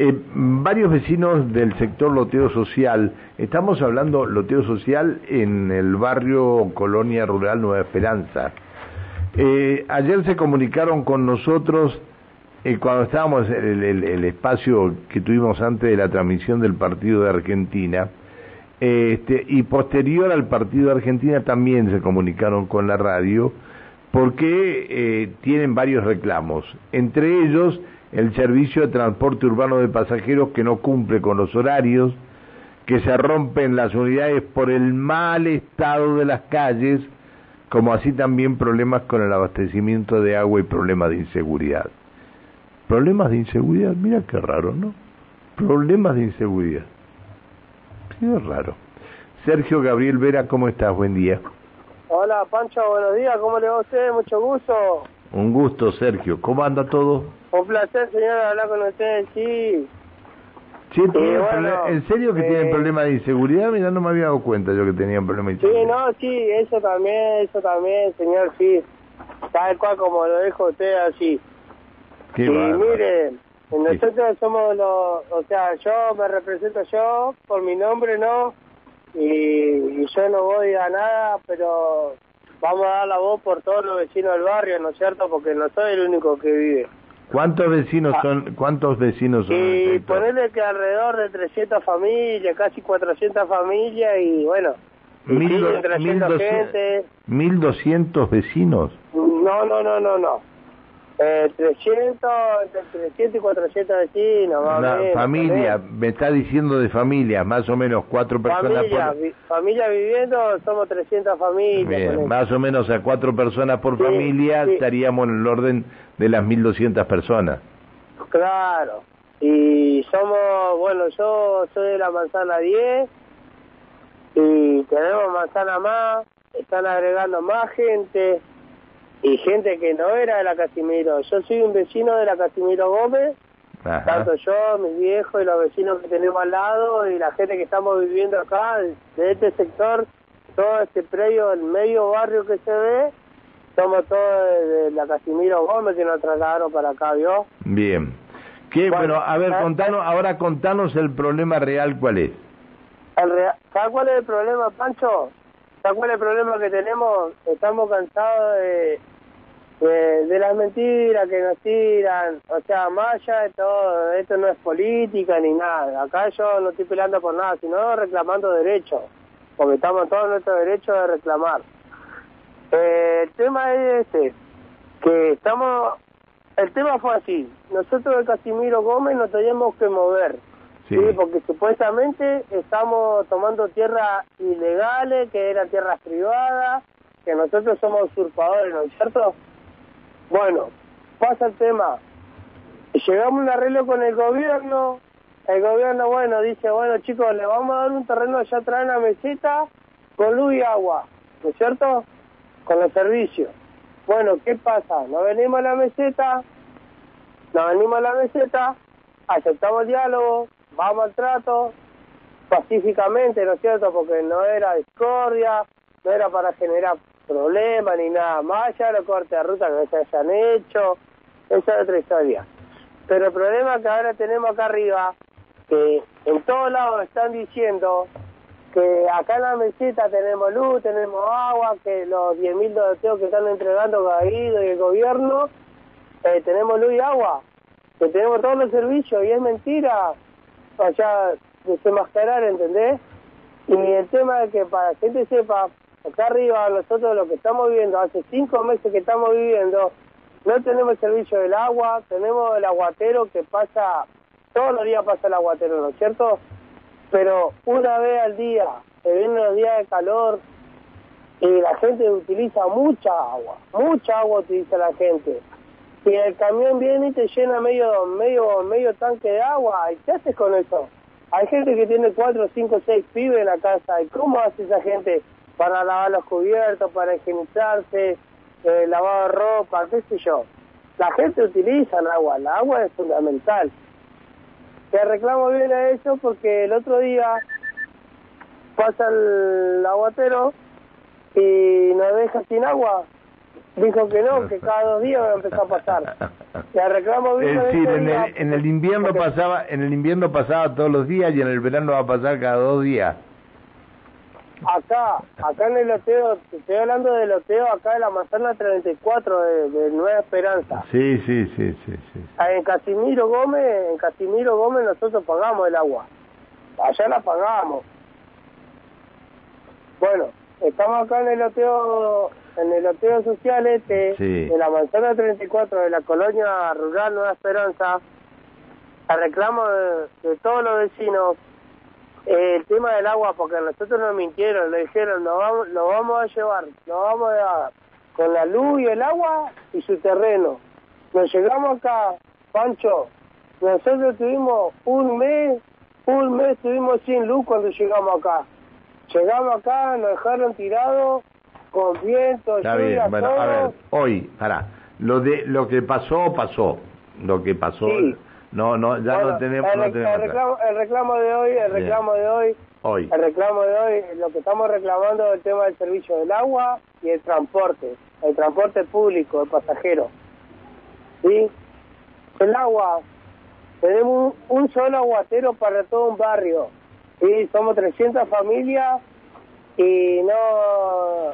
Eh, varios vecinos del sector loteo social, estamos hablando loteo social en el barrio Colonia Rural Nueva Esperanza. Eh, ayer se comunicaron con nosotros eh, cuando estábamos en el, espacio que tuvimos antes de la transmisión del partido de Argentina, este, y posterior al partido de Argentina también se comunicaron con la radio porque eh, tienen varios reclamos, entre ellos el servicio de transporte urbano de pasajeros que no cumple con los horarios, que se rompen las unidades por el mal estado de las calles, como así también problemas con el abastecimiento de agua y problemas de inseguridad. Problemas de inseguridad, mira qué raro, ¿no? Problemas de inseguridad. Es raro. Sergio Gabriel Vera, ¿cómo estás? Buen día. Hola Pancho, buenos días, ¿cómo le va a usted? Mucho gusto. Un gusto, Sergio. ¿Cómo anda todo? Un placer, señor, hablar con usted, sí. Sí, ¿en serio que tienen eh, problemas de inseguridad? Mira, no me había dado cuenta yo que tenían problemas de inseguridad. Sí, no, sí, eso también, eso también, señor, sí. Tal cual como lo dijo usted, así. Qué y mire, nosotros somos los, o sea, yo me represento yo, por mi nombre no, y, yo no voy a nada, pero vamos a dar la voz por todos los vecinos del barrio, ¿no es cierto? Porque no soy el único que vive. ¿Cuántos vecinos ah. son? ¿Cuántos vecinos son? Y ponerle que alrededor de 300 familias, casi 400 familias y bueno, mil, mil, doscientos vecinos. No, no, no, no, no. Eh, 300, entre 300 y 400 vecinos, más Una familia, me está diciendo de familia, más o menos cuatro personas familia, por... familia viviendo, somos 300 familias. Bien, más o menos a cuatro personas por familia estaríamos en el orden de las 1200 personas. Claro, y somos, bueno, yo soy de la manzana 10 y tenemos manzana más, están agregando más gente y gente que no era de la Casimiro. Yo soy un vecino de la Casimiro Gómez, tanto yo, mis viejos y los vecinos que tenemos al lado y la gente que estamos viviendo acá, de este sector, todo este predio, el medio barrio que se ve, somos todos de, la Casimiro Gómez que nos trasladaron para acá, ¿vio? Bien. ¿Qué? Bueno, a ver, contanos, ahora contanos el problema real, ¿cuál es? El real, ¿Sabes cuál es el problema, Pancho? ¿Sabes cuál es el problema que tenemos? Estamos cansados de, de, las mentiras que nos tiran. O sea, más allá de todo, esto no es política ni nada. Acá yo no estoy peleando por nada, sino reclamando derechos. Porque estamos todos nuestro derecho de reclamar. Eh, el tema es este, que estamos... El tema fue así. Nosotros de Casimiro Gómez nos teníamos que mover. Sí. porque supuestamente estamos tomando tierras ilegales, que eran tierras privadas, que nosotros somos usurpadores, ¿no es cierto? Bueno, pasa el tema. Llegamos a un arreglo con el gobierno. El gobierno, bueno, dice, bueno chicos, le vamos a dar un terreno allá atrás en la meseta con luz y agua, ¿no es cierto? Con los servicios. Bueno, ¿qué pasa? Nos venimos a la meseta, nos venimos a la meseta, aceptamos el diálogo, vamos al trato, pacíficamente, ¿no es cierto? Porque no era discordia, no era para generar problemas ni nada más, ya los cortes de ruta que se hayan hecho, esa es otra historia. Pero el problema que ahora tenemos acá arriba, que en todos lados están diciendo que acá en la mesita tenemos luz, tenemos agua, que los 10.000 doteos que están entregando Caído y el gobierno, eh, tenemos luz y agua, que tenemos todos los servicios y es mentira sea, desenmascarar, ¿entendés? Y el tema es que para que gente sepa, acá arriba nosotros lo que estamos viviendo, hace cinco meses que estamos viviendo, no tenemos el servicio del agua, tenemos el aguatero que pasa, todos los días pasa el aguatero, ¿no es cierto? Pero una vez al día, se vienen los días de calor, y la gente utiliza mucha agua, mucha agua utiliza la gente y el camión viene y te llena medio medio medio tanque de agua, ¿y qué haces con eso? Hay gente que tiene cuatro, cinco, seis pibes en la casa, ¿y cómo hace esa gente para lavar los cubiertos, para higienizarse, eh, lavar ropa, qué sé yo? La gente utiliza el agua, el agua es fundamental. Te reclamo bien a eso porque el otro día pasa el aguatero y nos deja sin agua dijo que no, que cada dos días empezó a pasar. Le reclamo Es decir, en el, en el invierno pasaba, en el invierno pasaba todos los días y en el verano va a pasar cada dos días. Acá, acá en el loteo, estoy hablando del loteo acá de la manzana 34 de, de Nueva Esperanza. Sí, sí, sí, sí, sí. Ah, En Casimiro Gómez, en Casimiro Gómez nosotros pagamos el agua. Allá la pagamos. Bueno, estamos acá en el loteo, en el loteo social este, Sí. de la manzana 34 de la colonia rural Nueva Esperanza, a reclamo de, de todos los vecinos, eh, el tema del agua, porque a nosotros nos mintieron, le dijeron, lo vamos, lo vamos a llevar, lo vamos a dar con la luz y el agua y su terreno. Nos llegamos acá, Pancho, nosotros tuvimos un mes, un mes estuvimos sin luz cuando llegamos acá. Llegamos acá, nos dejaron tirados con viento, Está lluvia, bien, bueno, a todo. ver, hoy, pará, lo de lo que pasó, pasó. Lo que pasó, Sí. No, no, ya Bueno, no tenemos, el, no rec- tenemos el reclamo, el reclamo de hoy, el Bien. reclamo de hoy, hoy. el reclamo de hoy, lo que estamos reclamando es el tema del servicio del agua y el transporte, el transporte público, el pasajero. ¿Sí? El agua, tenemos un, un solo aguatero para todo un barrio. ¿Sí? Somos 300 familias y no...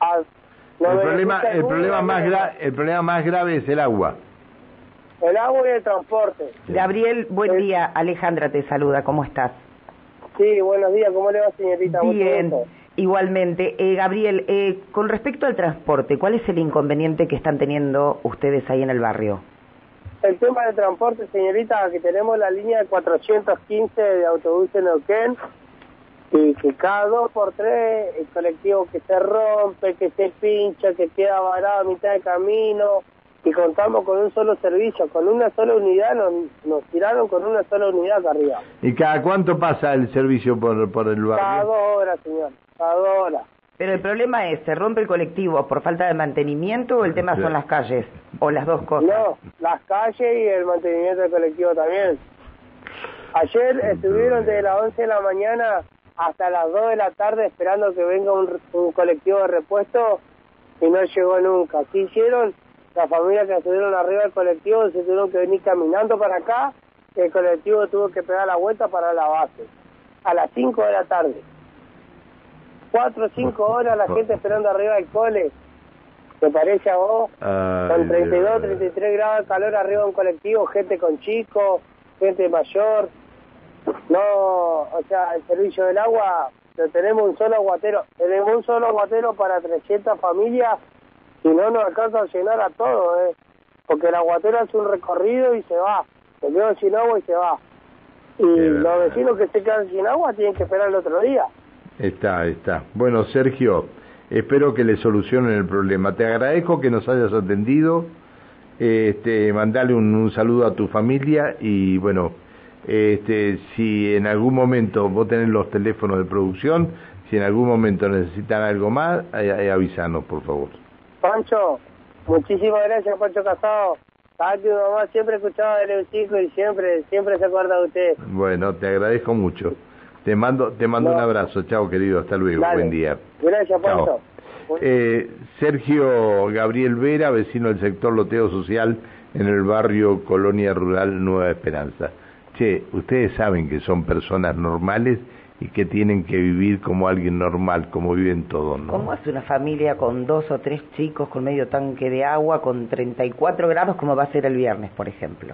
a- no el problema, el problema más gra- el problema más grave es el agua. El agua y el transporte. Gabriel, buen día. Alejandra te saluda. ¿Cómo estás? Sí, buenos días, ¿cómo le va señorita? Bien, igualmente. Eh, Gabriel, eh, con respecto al transporte, ¿cuál es el inconveniente que están teniendo ustedes ahí en el barrio? El tema de transporte, señorita, que tenemos la línea de 415 de autobús en Neuquén y que cada dos por tres el colectivo que se rompe, que se pincha, que queda varado a mitad de camino y contamos con un solo servicio, con una sola unidad, nos, nos tiraron con una sola unidad acá arriba. ¿Y cada cuánto pasa el servicio por, por el Cada barrio? dos horas, señor, cada dos horas. Pero el problema es, ¿se rompe el colectivo por falta de mantenimiento o el tema son las calles? ¿O las dos cosas? No, las calles y el mantenimiento del colectivo también. Ayer estuvieron desde las 11 de la mañana hasta las 2 de la tarde esperando que venga un, un colectivo de repuesto y no llegó nunca. ¿Qué hicieron? Las familias que estuvieron arriba del colectivo se tuvieron que venir caminando para acá el colectivo tuvo que pegar la vuelta para la base. A las 5 de la tarde. 4 o 5 horas la gente esperando arriba del cole. ¿Te parece a vos? Ay, Con 32, Dios. 33 grados de calor arriba de un colectivo, gente con chicos, gente mayor. No, o sea, el servicio del agua, tenemos un solo aguatero. Tenemos un solo aguatero para 300 familias y no nos alcanza a llenar a todos, ¿eh? Porque el aguatero hace un recorrido y se va. Se queda sin agua y se va. Y los vecinos que se quedan sin agua tienen que esperar el otro día. Está, está. Bueno, Sergio, espero que le solucionen el problema. Te agradezco que nos hayas atendido. Este, mandale un, un saludo a tu familia y bueno, este, si en algún momento vos tenés los teléfonos de producción, si en algún momento necesitan algo más, eh, eh, avisanos, por favor. Pancho, muchísimas gracias, Pancho Casado. Mi mamá siempre escuchaba de León Chico y siempre, siempre se acuerda de usted. Bueno, te agradezco mucho. Te mando, te mando No. un abrazo. Chao, querido. Hasta luego. Dale. Buen día. Gracias. Pancho. Eh, Sergio Gabriel Vera, vecino del sector loteo social en el barrio Colonia Rural Nueva Esperanza. Che, ustedes saben que son personas normales y que tienen que vivir como alguien normal, como viven todos, ¿no? ¿Cómo hace una familia con dos o tres chicos con medio tanque de agua con 34 grados como va a ser el viernes, por ejemplo?